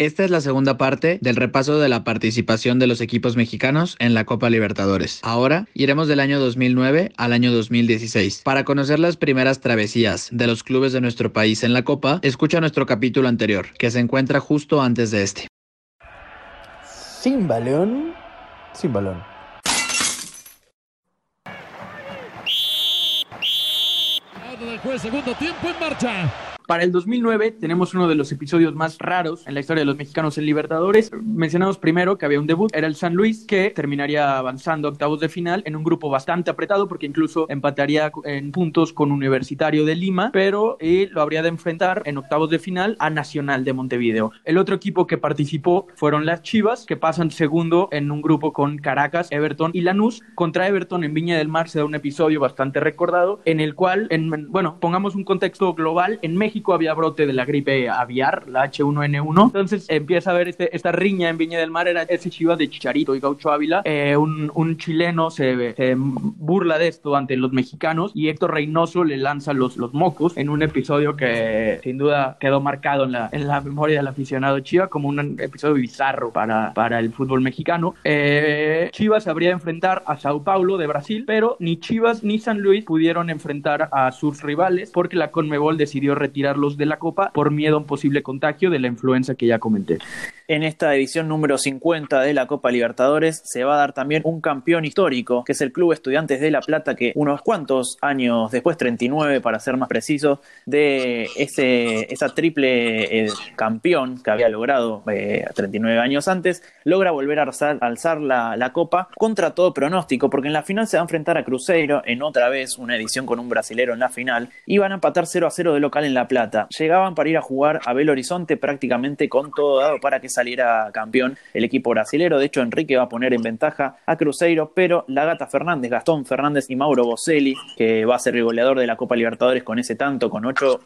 Esta es la segunda parte del repaso de la participación de los equipos mexicanos en la Copa Libertadores. Ahora iremos del año 2009 al año 2016. Para conocer las primeras travesías de los clubes de nuestro país en la Copa, escucha nuestro capítulo anterior, que se encuentra justo antes de este. Sin balón, sin balón. segundo tiempo en marcha. Para el 2009 tenemos uno de los episodios más raros en la historia de los mexicanos en Libertadores. Mencionamos primero que había un debut, era el San Luis, que terminaría avanzando a octavos de final en un grupo bastante apretado porque incluso empataría en puntos con Universitario de Lima, pero y lo habría de enfrentar en octavos de final a Nacional de Montevideo. El otro equipo que participó fueron las Chivas, que pasan segundo en un grupo con Caracas, Everton y Lanús. Contra Everton en Viña del Mar se da un episodio bastante recordado en el cual, en, bueno, pongamos un contexto global, en México había brote de la gripe aviar, la H1N1. Entonces empieza a ver este, esta riña en Viña del Mar, era ese Chivas de Chicharito y Gaucho Ávila. Eh, un, un, chileno se, burla de esto ante los mexicanos y Héctor Reynoso le lanza los, los mocos en un episodio que sin duda quedó marcado en la, en la memoria del aficionado Chivas como un episodio bizarro para, para el fútbol mexicano. Eh, Chivas habría de enfrentar a Sao Paulo de Brasil, pero ni Chivas ni San Luis pudieron enfrentar a sus rivales porque la Conmebol decidió retirar de la Copa por miedo a un posible contagio de la influenza que ya comenté. En esta edición número 50 de la Copa Libertadores se va a dar también un campeón histórico, que es el Club Estudiantes de La Plata, que unos cuantos años después, 39 para ser más preciso, de ese, esa triple eh, campeón que había logrado 39 eh, años antes, logra volver a alzar, la, la, Copa contra todo pronóstico, porque en la final se va a enfrentar a Cruzeiro en otra vez una edición con un brasilero en la final, y van a empatar 0 a 0 de local en La Plata. Llegaban para ir a jugar a Belo Horizonte prácticamente con todo dado para que saliera campeón el equipo brasilero. De hecho, Enrique va a poner en ventaja a Cruzeiro, pero la Gata Fernández, Gastón Fernández y Mauro Boselli, que va a ser el goleador de la Copa Libertadores con ese tanto, con ocho,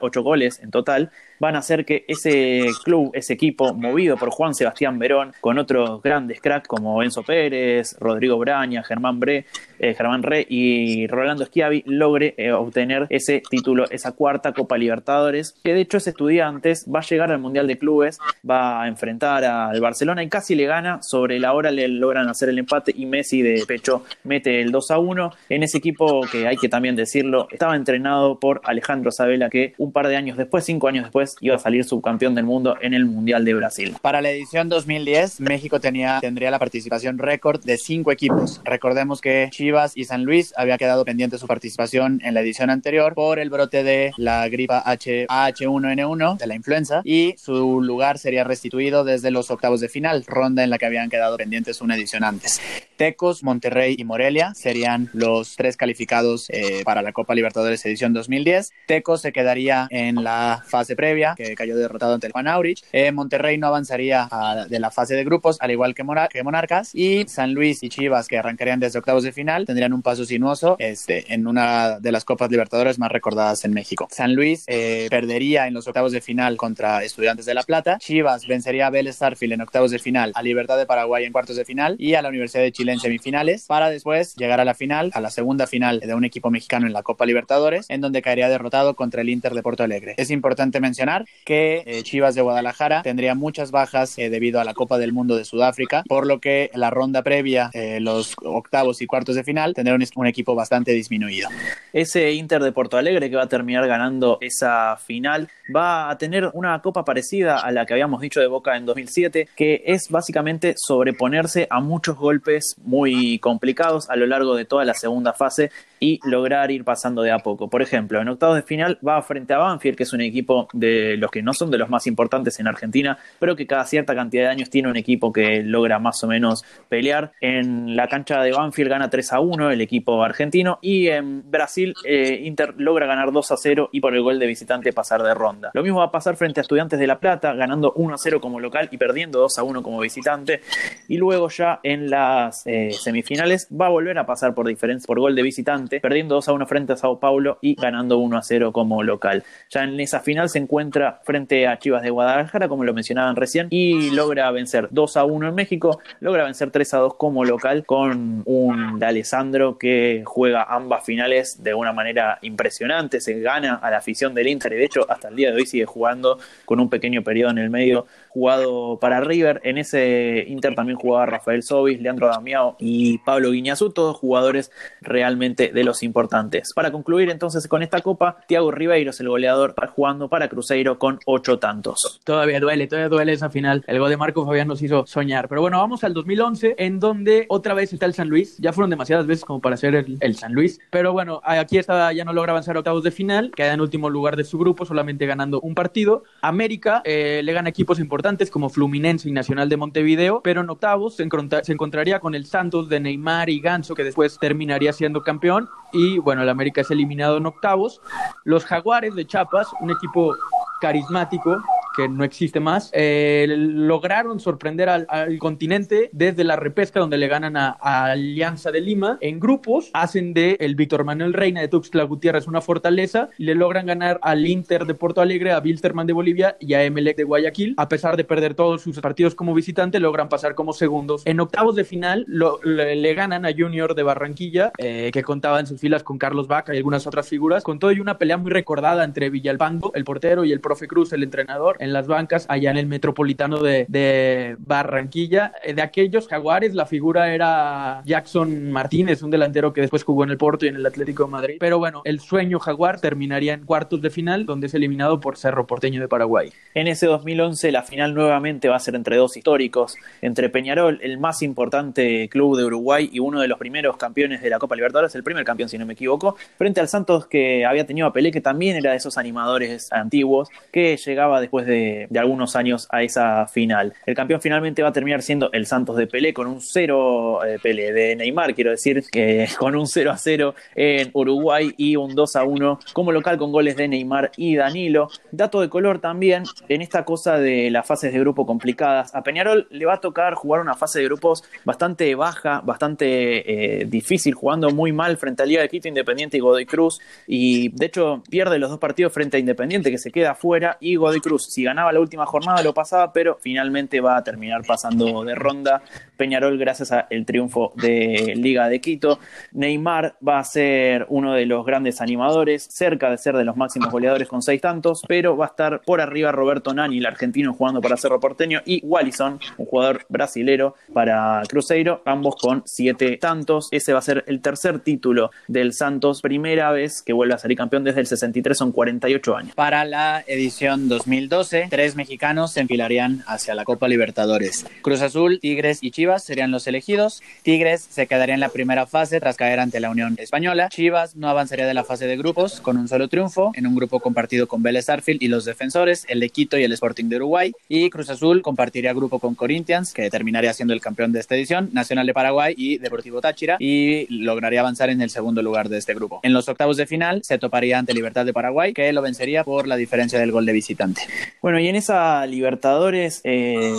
ocho goles en total, van a hacer que ese club, ese equipo, movido por Juan Sebastián Verón, con otros grandes cracks como Enzo Pérez, Rodrigo Braña, Germán Bre, eh, Germán Re y Rolando Schiavi, logre eh, obtener ese título, esa cuarta Copa Libertadores, que de hecho es Estudiantes, va a llegar al Mundial de Clubes, va a enfrentar al Barcelona y casi le gana, sobre la hora le logran hacer el empate y Messi de pecho mete el 2 a 1 en ese equipo que hay que también decirlo, estaba entrenado por Alejandro Sabela que un par de años después, cinco años después, iba a salir subcampeón del mundo en el Mundial de Brasil. Para la edición 2010, México tenía, tendría la participación récord de cinco equipos. Recordemos que Chivas y San Luis había quedado pendiente su participación en la edición anterior por el brote de la gripa H, H1N1, de la influenza, y su lugar sería restituido desde los octavos de final, ronda en la que habían quedado pendientes una edición antes. Tecos, Monterrey y Morelia serían los tres calificados eh, para la Copa Libertadores edición 2010. Tecos se quedaría en la fase previa que cayó derrotado ante el Juan Aurich. Eh, Monterrey no avanzaría de la fase de grupos, al igual que, Monarcas. Y San Luis y Chivas, que arrancarían desde octavos de final, tendrían un paso sinuoso este, en una de las Copas Libertadores más recordadas en México. San Luis eh, perdería en los octavos de final contra Estudiantes de La Plata. Chivas vencería a Vélez Starfield en octavos de final, a Libertad de Paraguay en cuartos de final y a la Universidad de Chile en semifinales, para después llegar a la final, a la segunda final de un equipo mexicano en la Copa Libertadores, en donde caería derrotado contra el Inter de Porto Alegre. Es importante mencionar que eh, Chivas de Guadalajara tendría muchas bajas eh, debido a la Copa del Mundo de Sudáfrica, por lo que la ronda previa, eh, los octavos y cuartos de final, tendría un, equipo bastante disminuido. Ese Inter de Porto Alegre que va a terminar ganando esa final va a tener una copa parecida a la que habíamos dicho de Boca en 2007, que es básicamente sobreponerse a muchos golpes muy complicados a lo largo de toda la segunda fase y lograr ir pasando de a poco. Por ejemplo, en octavos de final va frente a Banfield, que es un equipo de los que no son de los más importantes en Argentina, pero que cada cierta cantidad de años tiene un equipo que logra más o menos pelear. En la cancha de Banfield gana 3 a 1 el equipo argentino y en Brasil eh, Inter logra ganar 2 a 0 y por el gol de visitante pasar de ronda. Lo mismo va a pasar frente a Estudiantes de La Plata, ganando 1 a 0 como local y perdiendo 2 a 1 como visitante. Y luego ya en las eh, semifinales va a volver a pasar por diferencia por gol de visitante perdiendo 2 a 1 frente a Sao Paulo y ganando 1 a 0 como local. Ya en esa final se encuentra frente a Chivas de Guadalajara, como lo mencionaban recién, y logra vencer 2 a 1 en México, logra vencer 3 a 2 como local con un de Alessandro que juega ambas finales de una manera impresionante, se gana a la afición del Inter y de hecho hasta el día de hoy sigue jugando con un pequeño periodo en el medio jugado para River. En ese Inter también jugaba Rafael Sobis, Leandro Damiao y Pablo Guiñazú, todos jugadores realmente de los importantes. Para concluir entonces con esta copa, Thiago Ribeiros, el goleador, jugando para Cruzeiro con ocho tantos. Todavía duele, todavía duele esa final. El gol de Marco Fabián nos hizo soñar. Pero bueno, vamos al 2011, en donde otra vez está el San Luis. Ya fueron demasiadas veces como para ser el, San Luis. Pero bueno, aquí está, ya no logra avanzar a octavos de final, queda en último lugar de su grupo, solamente ganando un partido. América eh, le gana equipos importantes como Fluminense y Nacional de Montevideo, pero en octavos se, se encontraría con el Santos de Neymar y Ganso, que después terminaría siendo campeón. Y bueno, el América es eliminado en octavos. Los Jaguares de Chiapas, un equipo carismático que no existe más, eh, lograron sorprender al, continente desde la repesca donde le ganan a, Alianza de Lima en grupos, hacen de el Víctor Manuel Reina de Tuxtla Gutiérrez una fortaleza y le logran ganar al Inter de Porto Alegre, a Wilstermann de Bolivia y a Emelec de Guayaquil. A pesar de perder todos sus partidos como visitante, logran pasar como segundos. En octavos de final le, ganan a Junior de Barranquilla, eh, que contaba en sus filas con Carlos Vaca y algunas otras figuras, con todo y una pelea muy recordada entre Villalpando, el portero, y el profe Cruz, el entrenador en las bancas allá en el metropolitano de, Barranquilla. Eh, de aquellos jaguares, la figura era Jackson Martínez, un delantero que después jugó en el Porto y en el Atlético de Madrid. Pero bueno, el sueño jaguar terminaría en cuartos de final, donde es eliminado por Cerro Porteño de Paraguay. En ese 2011, la final nuevamente va a ser entre dos históricos, entre Peñarol, el más importante club de Uruguay y uno de los primeros campeones de la Copa Libertadores, el primer campeón si no me equivoco, frente al Santos que había tenido a Pelé, que también era de esos animadores antiguos, que llegaba después de, algunos años a esa final. El campeón finalmente va a terminar siendo el Santos de Pelé con un 0 eh, Pelé de Neymar, quiero decir, que con un 0 a 0 en Uruguay y un 2 a 1 como local con goles de Neymar y Danilo. Dato de color también en esta cosa de las fases de grupo complicadas. A Peñarol le va a tocar jugar una fase de grupos bastante baja, bastante eh, difícil, jugando muy mal frente a Liga de Quito, Independiente y Godoy Cruz. Y de hecho pierde los dos partidos frente a Independiente, que se queda fuera, y Godoy Cruz, ganaba la última jornada lo pasaba, pero finalmente va a terminar pasando de ronda Peñarol gracias al triunfo de Liga de Quito. Neymar va a ser uno de los grandes animadores, cerca de ser de los máximos goleadores con seis tantos, pero va a estar por arriba Roberto Nani, el argentino jugando para Cerro Porteño, y Wallison, un jugador brasilero para Cruzeiro, ambos con siete tantos. Ese va a ser el tercer título del Santos, primera vez que vuelve a salir campeón desde el 63, son 48 años. Para la edición 2012, tres mexicanos se enfilarían hacia la Copa Libertadores. Cruz Azul, Tigres y Chivas serían los elegidos. Tigres se quedaría en la primera fase tras caer ante la Unión Española. Chivas no avanzaría de la fase de grupos con un solo triunfo en un grupo compartido con Vélez Arfield y los defensores, el de Quito y el Sporting de Uruguay. Y Cruz Azul compartiría grupo con Corinthians, que terminaría siendo el campeón de esta edición, Nacional de Paraguay y Deportivo Táchira, y lograría avanzar en el segundo lugar de este grupo. En los octavos de final se toparía ante Libertad de Paraguay, que lo vencería por la diferencia del gol de visitante. Bueno, y en esa Libertadores eh,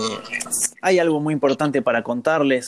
hay algo muy importante para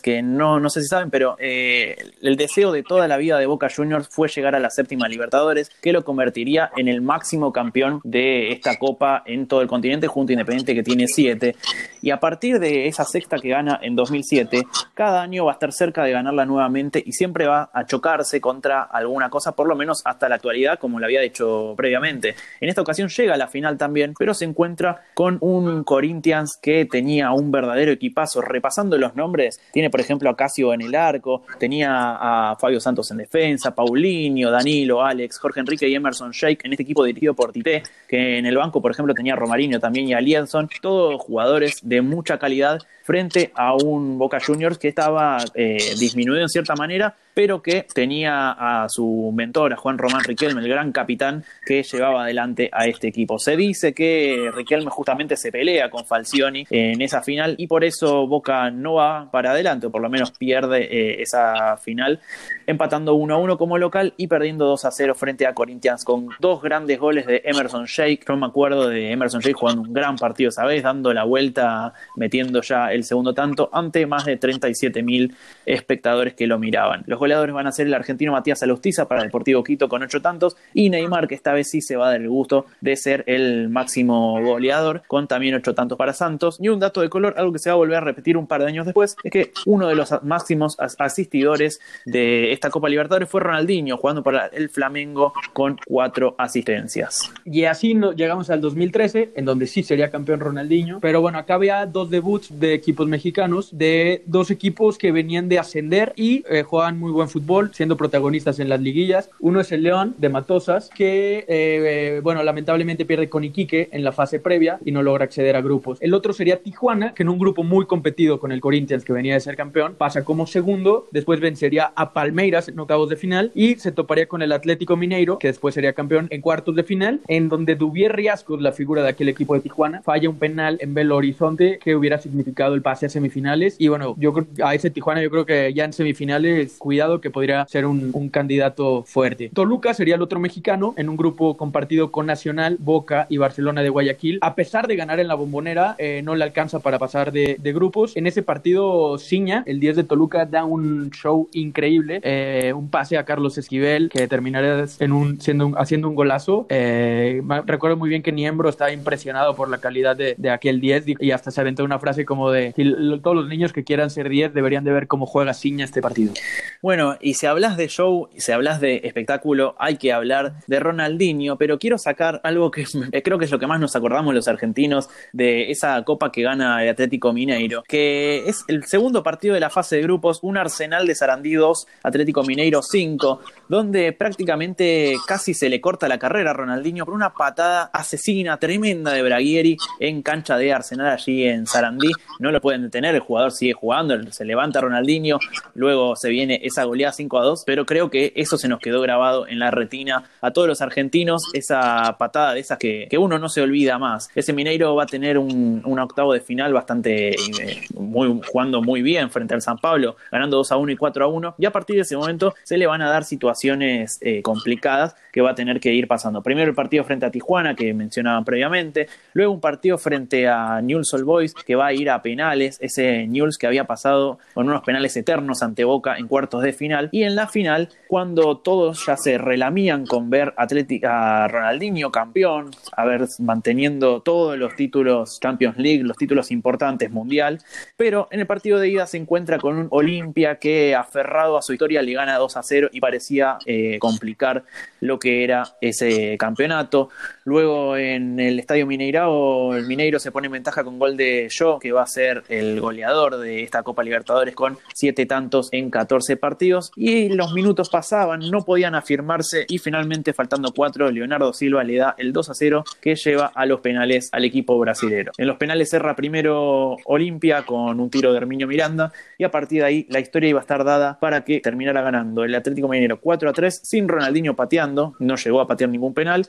que no, no sé si saben, pero eh, el deseo de toda la vida de Boca Juniors fue llegar a la séptima Libertadores, que lo convertiría en el máximo campeón de esta copa en todo el continente, junto a Independiente que tiene siete. Y a partir de esa sexta que gana en 2007, cada año va a estar cerca de ganarla nuevamente y siempre va a chocarse contra alguna cosa, por lo menos hasta la actualidad, como lo había hecho previamente. En esta ocasión llega a la final también, pero se encuentra con un Corinthians que tenía un verdadero equipazo. Repasando los nombres, tiene por ejemplo a Casio en el arco, tenía a Fabio Santos en defensa, Paulinho, Danilo, Alex, Jorge Enrique y Emerson Shake en este equipo dirigido por Tite, que en el banco por ejemplo tenía a Romarinho también y a Lienson, todos jugadores de mucha calidad frente a un Boca Juniors que estaba eh, disminuido en cierta manera, pero que tenía a su mentor, a Juan Román Riquelme, el gran capitán que llevaba adelante a este equipo. Se dice que Riquelme justamente se pelea con Falcioni en esa final y por eso Boca no va para adelante, o por lo menos pierde eh, esa final, empatando 1 a 1 como local y perdiendo 2 a 0 frente a Corinthians con dos grandes goles de Emerson Shake. Yo me acuerdo de Emerson Shake jugando un gran partido, ¿sabes? Dando la vuelta, metiendo ya el segundo tanto ante más de 37 mil espectadores que lo miraban. Los goleadores van a ser el argentino Matías Alustiza para Deportivo Quito con ocho tantos y Neymar, que esta vez sí se va a dar el gusto de ser el máximo goleador con también ocho tantos para Santos. Y un dato de color, algo que se va a volver a repetir un par de años después, es que uno de los máximos asistidores de esta Copa Libertadores fue Ronaldinho, jugando para el Flamengo con cuatro asistencias. Y así llegamos al 2013, en donde sí sería campeón Ronaldinho. Pero bueno, acá había dos debuts de equipos mexicanos, de dos equipos que venían de ascender y eh, muy buen fútbol, siendo protagonistas en las liguillas. Uno es el León de Matosas, que, eh, eh, bueno, lamentablemente pierde con Iquique en la fase previa y no logra acceder a grupos. El otro sería Tijuana, que en un grupo muy competido con el Corinthians, que venía de ser campeón, pasa como segundo, después vencería a Palmeiras en octavos de final y se toparía con el Atlético Mineiro, que después sería campeón en cuartos de final, en donde Duvier Riascos, la figura de aquel equipo de Tijuana, falla un penal en Belo Horizonte que hubiera significado el pase a semifinales. Y bueno, yo a ese Tijuana yo creo que ya en semifinales, cuidado que podría ser un, candidato fuerte. Toluca sería el otro mexicano en un grupo compartido con Nacional, Boca y Barcelona de Guayaquil. A pesar de ganar en la bombonera, eh, no le alcanza para pasar de, grupos. En ese partido, Ciña, el 10 de Toluca, da un show increíble. Eh, un pase a Carlos Esquivel que terminaría en un, siendo haciendo un golazo. Eh, recuerdo muy bien que Niembro estaba impresionado por la calidad de, de aquel 10 y hasta se aventó una frase como de todos los niños que quieran ser 10 deberían de ver cómo juega Ciña este partido. Bueno, y si hablas de show, si hablas de espectáculo, hay que hablar de Ronaldinho, pero quiero sacar algo que creo que es lo que más nos acordamos los argentinos de esa copa que gana el Atlético Mineiro, que es el segundo partido de la fase de grupos, un Arsenal de Sarandí 2, Atlético Mineiro 5, donde prácticamente casi se le corta la carrera a Ronaldinho por una patada asesina tremenda de Braguieri en cancha de Arsenal allí en Sarandí. No lo pueden detener, el jugador sigue jugando, se levanta Ronaldinho, luego se viene esa goleada 5 a 2, pero creo que eso se nos quedó grabado en la retina a todos los argentinos, esa patada de esas que, uno no se olvida más. Ese Mineiro va a tener un, octavo de final bastante eh, muy, jugando muy bien frente al San Pablo, ganando 2 a 1 y 4 a 1, y a partir de ese momento se le van a dar situaciones eh, complicadas que va a tener que ir pasando. Primero el partido frente a Tijuana, que mencionaban previamente, luego un partido frente a Newell's Old Boys, que va a ir a penales, ese Newell's que había pasado con unos penales eternos ante Boca en cuartos de final, y en la final, cuando todos ya se relamían con ver a Ronaldinho campeón, a ver manteniendo todos los títulos Champions League, los títulos importantes mundial, pero en el partido de ida se encuentra con un Olimpia que aferrado a su historia le gana 2 a 0 y parecía eh, complicar lo que era ese campeonato. Luego en el Estadio Mineirao, el Mineiro se pone en ventaja con gol de Yo, que va a ser el goleador de esta Copa Libertadores con 7 tantos en 14 partidos. Y los minutos pasaban, no podían afirmarse y finalmente faltando 4, Leonardo Silva le da el 2 a 0 que lleva a los penales al equipo brasilero. En los penales cerra primero Olimpia con un tiro de Herminio Miranda y a partir de ahí la historia iba a estar dada para que terminara ganando el Atlético Minero 4 a 3 sin Ronaldinho pateando, no llegó a patear ningún penal.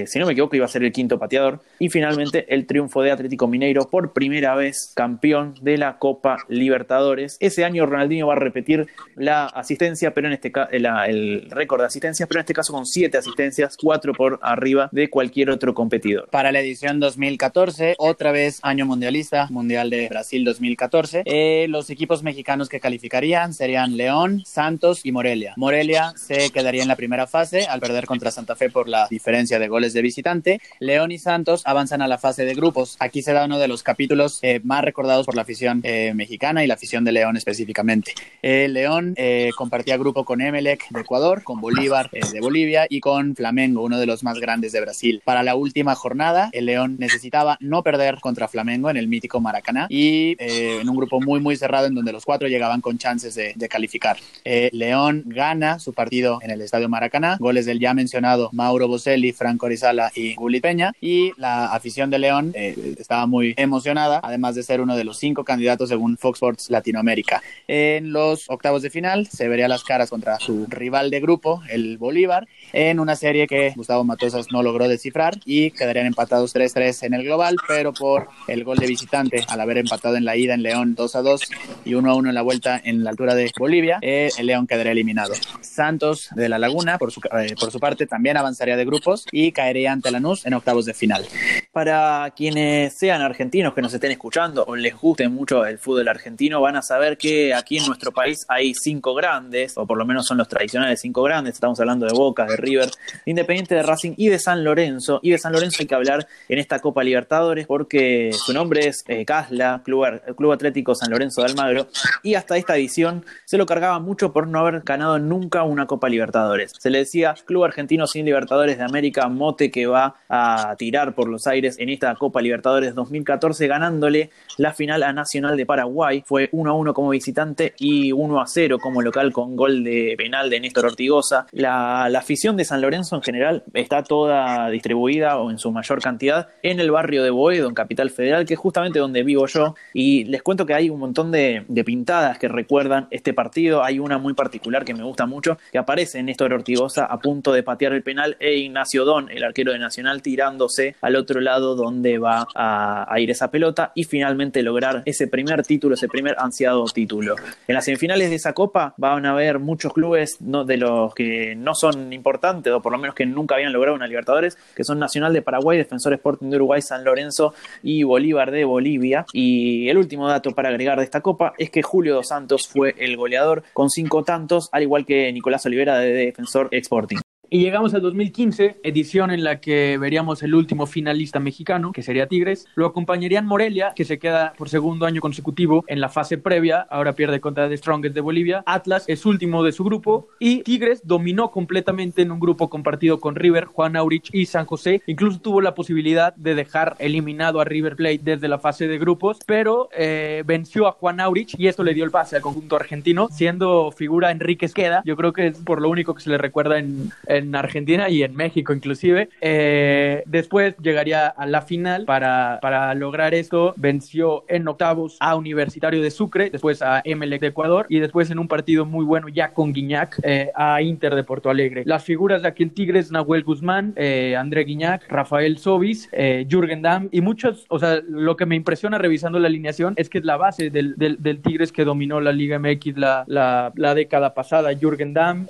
Eh, si no me equivoco, iba a ser el quinto pateador. Y finalmente el triunfo de Atlético Mineiro por primera vez campeón de la Copa Libertadores. Ese año Ronaldinho va a repetir la asistencia, pero en este caso, el récord de asistencias, pero en este caso con siete asistencias, cuatro por arriba de cualquier otro competidor. Para la edición 2014, otra vez año mundialista, Mundial de Brasil 2014, eh, los equipos mexicanos que calificarían serían León, Santos y Morelia. Morelia se quedaría en la primera fase al perder contra Santa Fe por la diferencia de goles de visitante. León y Santos avanzan a la fase de grupos. Aquí se da uno de los capítulos eh, más recordados por la afición eh, mexicana y la afición de León específicamente. Eh, León compartía grupo con Emelec de Ecuador, con Bolívar de Bolivia y con Flamengo, uno de los más grandes de Brasil. Para la última jornada, el León necesitaba no perder contra Flamengo en el mítico Maracaná y en un grupo muy muy cerrado en donde los cuatro llegaban con chances de, de calificar. León gana su partido en el Estadio Maracaná, goles del ya mencionado Mauro Boselli, Franco Sala y Guli Peña. Y la afición de León eh, estaba muy emocionada, además de ser uno de los cinco candidatos según Fox Sports Latinoamérica. En los octavos de final se vería las caras contra su rival de grupo, el Bolívar, en una serie que Gustavo Matosas no logró descifrar y quedarían empatados 3-3 en el global, pero por el gol de visitante al haber empatado en la ida en León 2-2 y 1-1 en la vuelta en la altura de Bolivia, eh, el León quedaría eliminado. Santos de la Laguna, por su, eh, por su parte, también avanzaría de grupos y caería ante Lanús en octavos de final. Para quienes sean argentinos que nos estén escuchando o les guste mucho el fútbol argentino, van a saber que aquí en nuestro país hay cinco grandes, o por lo menos son los tradicionales cinco grandes. Estamos hablando de Boca, de River, de Independiente, de Racing y de San Lorenzo. Y de San Lorenzo hay que hablar en esta Copa Libertadores porque su nombre es eh, Casla, Club, Club Atlético San Lorenzo de Almagro. Y hasta esta edición se lo cargaba mucho por no haber ganado nunca una Copa Libertadores. Se le decía Club Argentino sin Libertadores de América, que va a tirar por los aires en esta Copa Libertadores 2014, ganándole la final a Nacional de Paraguay. Fue 1 a 1 como visitante y 1 a 0 como local con gol de penal de Néstor Ortigosa. La, afición de San Lorenzo en general está toda distribuida o en su mayor cantidad en el barrio de Boedo, en Capital Federal, que es justamente donde vivo yo. Y les cuento que hay un montón de, pintadas que recuerdan este partido. Hay una muy particular que me gusta mucho, que aparece Néstor Ortigosa a punto de patear el penal e Ignacio Don, el arquero de Nacional, tirándose al otro lado donde va a, ir esa pelota y finalmente lograr ese primer título, ese primer ansiado título. En las semifinales de esa copa van a haber muchos clubes de los que no son importantes o por lo menos que nunca habían logrado una Libertadores, que son Nacional de Paraguay, Defensor Sporting de Uruguay, San Lorenzo y Bolívar de Bolivia. Y el último dato para agregar de esta copa es que Julio Dos Santos fue el goleador con cinco tantos, al igual que Nicolás Olivera de Defensor Sporting. Y llegamos al 2015, edición en la que veríamos el último finalista mexicano, que sería Tigres. Lo acompañarían Morelia, que se queda por segundo año consecutivo en la fase previa, ahora pierde contra The Strongest de Bolivia. Atlas es último de su grupo y Tigres dominó completamente en un grupo compartido con River, Juan Aurich y San José. Incluso tuvo la posibilidad de dejar eliminado a River Plate desde la fase de grupos, pero eh, venció a Juan Aurich y esto le dio el pase al conjunto argentino, siendo figura Enrique Esqueda. Yo creo que es por lo único que se le recuerda en en Argentina y en México inclusive. Eh, después llegaría a la final para, para lograr esto. Venció en octavos a Universitario de Sucre, después a Emelec de Ecuador y después en un partido muy bueno ya con Guiñac eh, a Inter de Porto Alegre. Las figuras de aquel Tigres, Nahuel Guzmán, eh, André Guiñac, Rafael Sobis, Jürgen Damm y muchos, o sea, lo que me impresiona revisando la alineación es que es la base del, del, Tigres que dominó la Liga MX la, la, la década pasada. Jürgen Damm,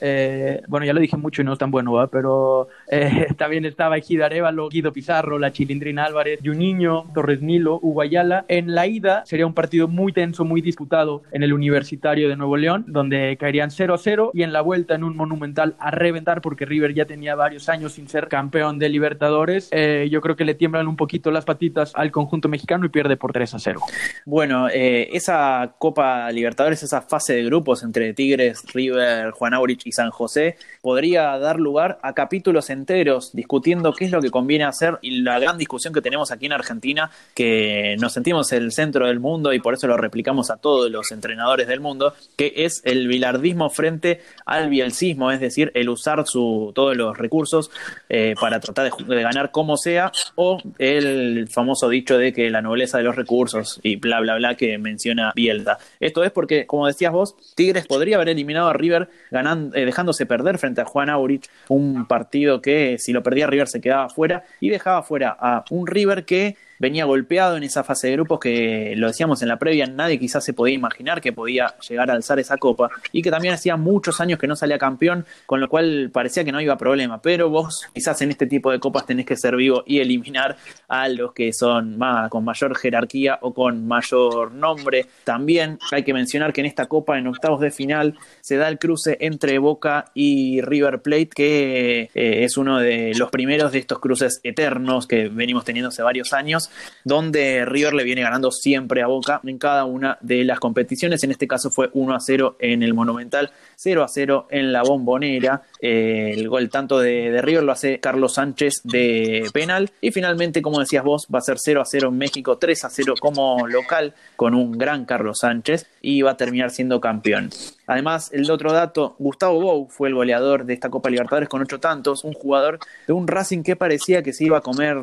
bueno, ya lo dije mucho y no es bueno, pero eh, también estaba Ejida Arevalo, Guido Pizarro, la Chilindrina Álvarez, Juninho, Torres Nilo, Uguayala. En la ida sería un partido muy tenso, muy disputado en el Universitario de Nuevo León, donde caerían 0 a 0 y en la vuelta en un monumental a reventar porque River ya tenía varios años sin ser campeón de Libertadores. Eh, yo creo que le tiemblan un poquito las patitas al conjunto mexicano y pierde por 3 a 0. Bueno, eh, esa Copa Libertadores, esa fase de grupos entre Tigres, River, Juan Aurich y San José, podría dar lugar a capítulos enteros discutiendo qué es lo que conviene hacer y la gran discusión que tenemos aquí en Argentina, que nos sentimos el centro del mundo y por eso lo replicamos a todos los entrenadores del mundo, que es el bilardismo frente al bielcismo, es decir, el usar su, todos los recursos eh, para tratar de, ganar como sea, o el famoso dicho de que la nobleza de los recursos y bla, bla, bla que menciona Bielda. Esto es porque, como decías vos, Tigres podría haber eliminado a River ganando, eh, dejándose perder frente a Juan Aurich un partido que si lo perdía River se quedaba fuera y dejaba fuera a un River que venía golpeado en esa fase de grupos que lo decíamos en la previa, nadie quizás se podía imaginar que podía llegar a alzar esa copa y que también hacía muchos años que no salía campeón, con lo cual parecía que no iba problema, pero vos quizás en este tipo de copas tenés que ser vivo y eliminar a los que son con mayor jerarquía o con mayor nombre. También hay que mencionar que en esta copa, en octavos de final, se da el cruce entre Boca y River Plate, que eh, es uno de los primeros de estos cruces eternos que venimos teniendo hace varios años donde River le viene ganando siempre a Boca en cada una de las competiciones. En este caso fue 1 a 0 en el Monumental, 0 a 0 en la Bombonera. Eh, el gol tanto de, River lo hace Carlos Sánchez de penal. Y finalmente, como decías vos, va a ser 0 a 0 en México, 3 a 0 como local con un gran Carlos Sánchez y va a terminar siendo campeón. Además, el otro dato, Gustavo Bou fue el goleador de esta Copa Libertadores con ocho tantos, un jugador de un Racing que parecía que se iba a comer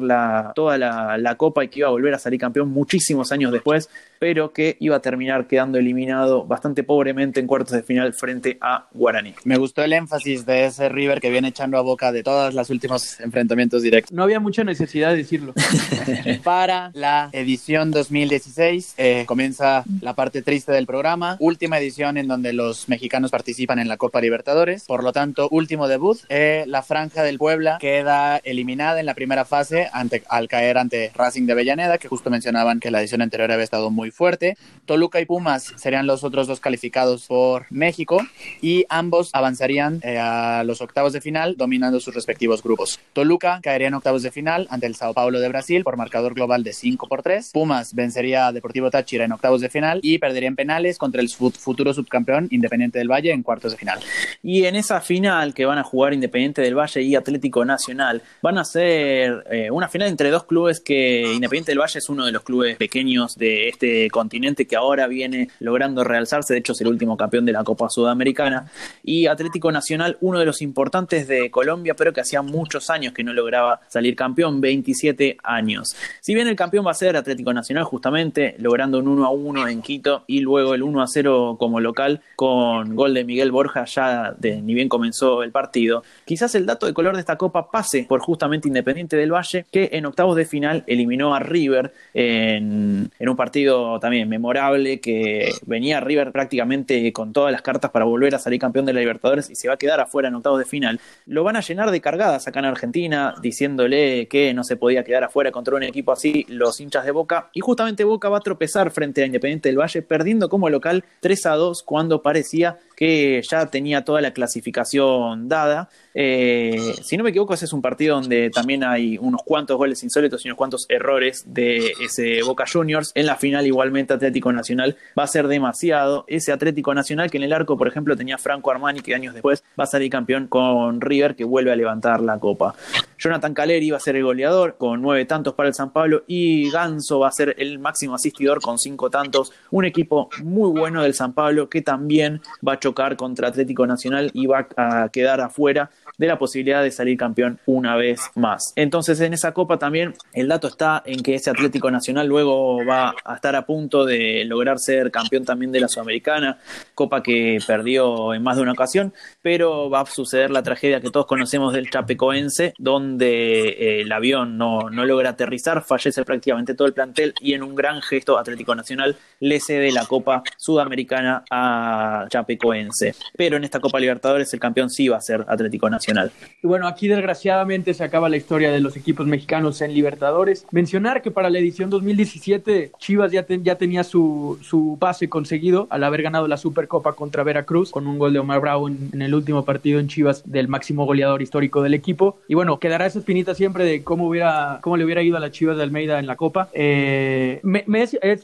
toda la Copa Y que iba a volver a salir campeón muchísimos años después, pero que iba a terminar quedando eliminado bastante pobremente en cuartos de final frente a Guaraní. Me gustó el énfasis de ese River que viene echando a boca de todos los últimos enfrentamientos directos. No había mucha necesidad de decirlo. Para la edición 2016 eh, comienza la parte triste del programa, última edición en donde los mexicanos participan en la Copa Libertadores, por lo tanto, último debut. Eh, la franja del Puebla queda eliminada en la primera fase ante, al caer ante Racing de Avellaneda, que justo mencionaban que la edición anterior había estado muy fuerte. Toluca y Pumas serían los otros dos calificados por México y ambos avanzarían eh, a los octavos de final dominando sus respectivos grupos. Toluca caería en octavos de final ante el Sao Paulo de Brasil por marcador global de 5 por 3. Pumas vencería a Deportivo Táchira en octavos de final y perdería en penales contra el futuro subcampeón Independiente del Valle en cuartos de final. Y en esa final que van a jugar Independiente del Valle y Atlético Nacional, van a ser eh, una final entre dos clubes que Independiente del Valle es uno de los clubes pequeños de este continente que ahora viene logrando realzarse, de hecho es el último campeón de la Copa Sudamericana, y Atlético Nacional, uno de los importantes de Colombia, pero que hacía muchos años que no lograba salir campeón, 27 años. Si bien el campeón va a ser Atlético Nacional justamente, logrando un 1 a 1 en Quito y luego el 1 a 0 como local con gol de Miguel Borja ya de ni bien comenzó el partido, quizás el dato de color de esta copa pase por justamente Independiente del Valle, que en octavos de final eliminó a River en, en un partido también memorable que venía River prácticamente con todas las cartas para volver a salir campeón de la Libertadores y se va a quedar afuera en octavos de final. Lo van a llenar de cargadas acá en Argentina, diciéndole que no se podía quedar afuera contra un equipo así los hinchas de Boca. Y justamente Boca va a tropezar frente a Independiente del Valle, perdiendo como local 3 a 2 cuando parecía que ya tenía toda la clasificación dada. Eh, si no me equivoco, ese es un partido donde también hay unos cuantos goles insólitos y unos cuantos errores de ese Boca Juniors. En la final, igualmente, Atlético Nacional va a ser demasiado. Ese Atlético Nacional que en el arco, por ejemplo, tenía Franco Armani, que años después va a salir campeón con River, que vuelve a levantar la copa. Jonathan Caleri va a ser el goleador con nueve tantos para el San Pablo y Ganso va a ser el máximo asistidor con cinco tantos. Un equipo muy bueno del San Pablo que también va a chocar contra Atlético Nacional y va a quedar afuera de la posibilidad de salir campeón una vez más. Entonces en esa copa también el dato está en que ese Atlético Nacional luego va a estar a punto de lograr ser campeón también de la Sudamericana, copa que perdió en más de una ocasión, pero va a suceder la tragedia que todos conocemos del Chapecoense, donde eh, el avión no, no logra aterrizar, fallece prácticamente todo el plantel y en un gran gesto Atlético Nacional le cede la Copa Sudamericana a Chapecoense. Pero en esta Copa Libertadores el campeón sí va a ser Atlético Nacional. Y bueno, aquí desgraciadamente se acaba la historia de los equipos mexicanos en Libertadores. Mencionar que para la edición 2017 Chivas ya, ya tenía su, su pase conseguido al haber ganado la Supercopa contra Veracruz con un gol de Omar Bravo en, el último partido en Chivas del máximo goleador histórico del equipo. Y bueno, quedará esa espinita siempre de cómo, hubiera, cómo le hubiera ido a la Chivas de Almeida en la Copa. Eh, me,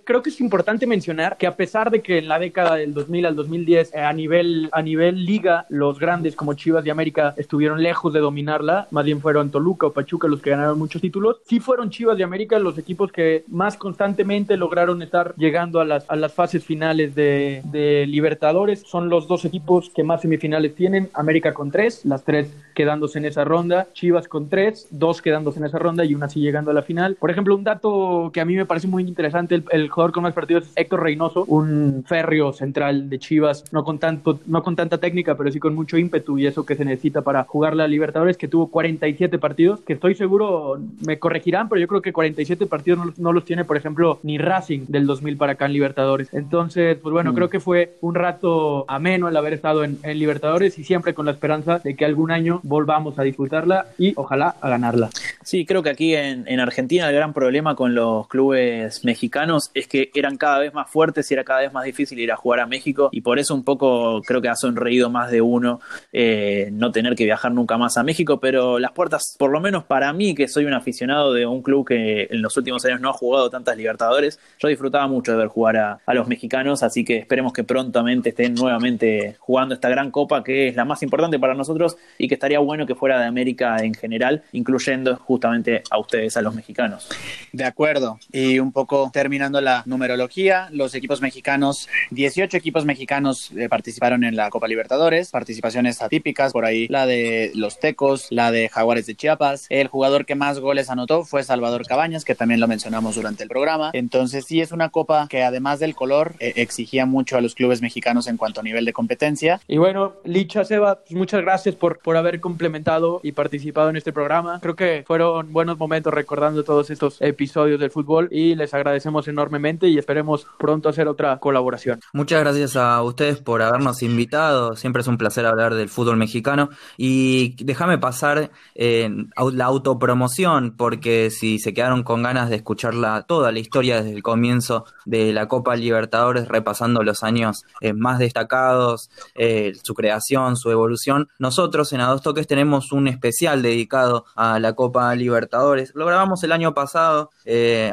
creo que es importante mencionar que a pesar de que en la década del 2000 al 2010 eh, a, nivel, a nivel liga los grandes como Chivas y América estuvieron lejos de dominarla, más bien fueron Toluca o Pachuca los que ganaron muchos títulos. Sí fueron Chivas de América los equipos que más constantemente lograron estar llegando a las, a las fases finales de, de Libertadores. Son los dos equipos que más semifinales tienen, América con tres, las tres quedándose en esa ronda, Chivas con tres, dos quedándose en esa ronda y una así llegando a la final. Por ejemplo, un dato que a mí me parece muy interesante, el, el jugador con más partidos es Héctor Reynoso, un férreo central de Chivas, no con, tanto, no con tanta técnica, pero sí con mucho ímpetu y eso que se necesita para jugar la Libertadores, que tuvo 47 partidos, que estoy seguro, me corregirán, pero yo creo que 47 partidos no, los tiene, por ejemplo, ni Racing del 2000 para acá en Libertadores. Entonces, pues bueno, mm. creo que fue un rato ameno el haber estado en, Libertadores y siempre con la esperanza de que algún año volvamos a disfrutarla y ojalá a ganarla. Sí, creo que aquí en, en Argentina el gran problema con los clubes mexicanos es que eran cada vez más fuertes y era cada vez más difícil ir a jugar a México y por eso un poco creo que ha sonreído más de uno eh, no tener que viajar nunca más a México, pero las puertas, por lo menos para mí, que soy un aficionado de un club que en los últimos años no ha jugado tantas Libertadores, yo disfrutaba mucho de ver jugar a, los mexicanos, así que esperemos que prontamente estén nuevamente jugando esta gran copa que es la más importante para nosotros y que estaría bueno que fuera de América en general general, incluyendo justamente a ustedes, a los mexicanos. De acuerdo. Y un poco terminando la numerología, los equipos mexicanos, 18 equipos mexicanos eh, participaron en la Copa Libertadores, participaciones atípicas, por ahí la de los Tecos, la de Jaguares de Chiapas. El jugador que más goles anotó fue Salvador Cabañas, que también lo mencionamos durante el programa. Entonces sí es una copa que además del color eh, exigía mucho a los clubes mexicanos en cuanto a nivel de competencia. Y bueno, Licha Seba, pues muchas gracias por, por haber complementado y participado en este programa. Creo que fueron buenos momentos recordando todos estos episodios del fútbol y les agradecemos enormemente y esperemos pronto hacer otra colaboración. Muchas gracias a ustedes por habernos invitado. Siempre es un placer hablar del fútbol mexicano. Y déjame pasar eh, la autopromoción, porque si se quedaron con ganas de escuchar toda la historia desde el comienzo de la Copa Libertadores, repasando los años eh, más destacados, eh, su creación, su evolución, nosotros en A Dos Toques tenemos un especial dedicado a la Copa Libertadores. Lo grabamos el año pasado,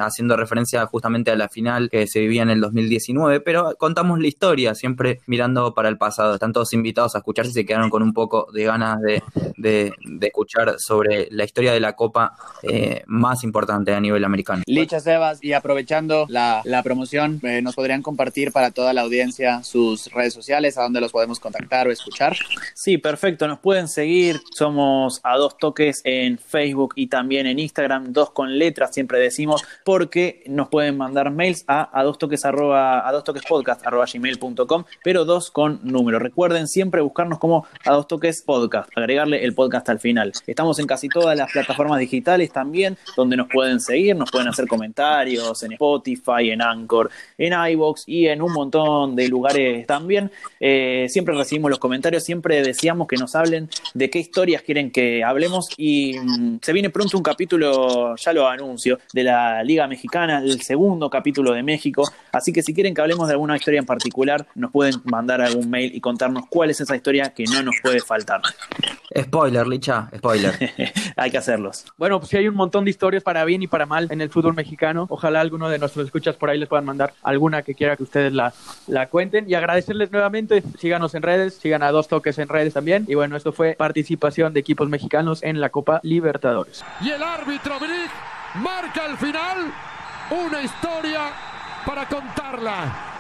haciendo referencia justamente a la final que se vivía en el 2019, pero contamos la historia, siempre mirando para el pasado. Están todos invitados a escuchar si se quedaron con un poco de ganas de, escuchar sobre la historia de la Copa eh, más importante a nivel americano. Licha Sebas, y aprovechando la, promoción, eh, ¿nos podrían compartir para toda la audiencia sus redes sociales, a dónde los podemos contactar o escuchar? Sí, perfecto, nos pueden seguir, somos a dos toques en Facebook y también en Instagram, dos con letras, siempre decimos, porque nos pueden mandar mails a, a pero dos con número. Recuerden siempre buscarnos como a agregarle el podcast al final. Estamos en casi todas las plataformas digitales también, donde nos pueden seguir, nos pueden hacer comentarios en Spotify, en Anchor, en iBox y en un montón de lugares también. Eh, siempre recibimos los comentarios, siempre deseamos que nos hablen de qué historias quieren que hablemos y mm, se viene pronto un capítulo, ya lo anuncio, de la Liga Mexicana, el segundo capítulo de México. Así que si quieren que hablemos de alguna historia en particular, nos pueden mandar algún mail y contarnos cuál es esa historia que no nos puede faltar. Spoiler, Licha, spoiler. hay que hacerlos. Bueno, pues si hay un montón de historias para bien y para mal en el fútbol mexicano. Ojalá alguno de nuestros escuchas por ahí les puedan mandar alguna que quiera que ustedes la, la cuenten. Y agradecerles nuevamente. Síganos en redes, sigan a dos toques en redes también. Y bueno, esto fue participación de equipos mexicanos en la Copa Libertadores. Y el árbitro marca al final una historia para contarla.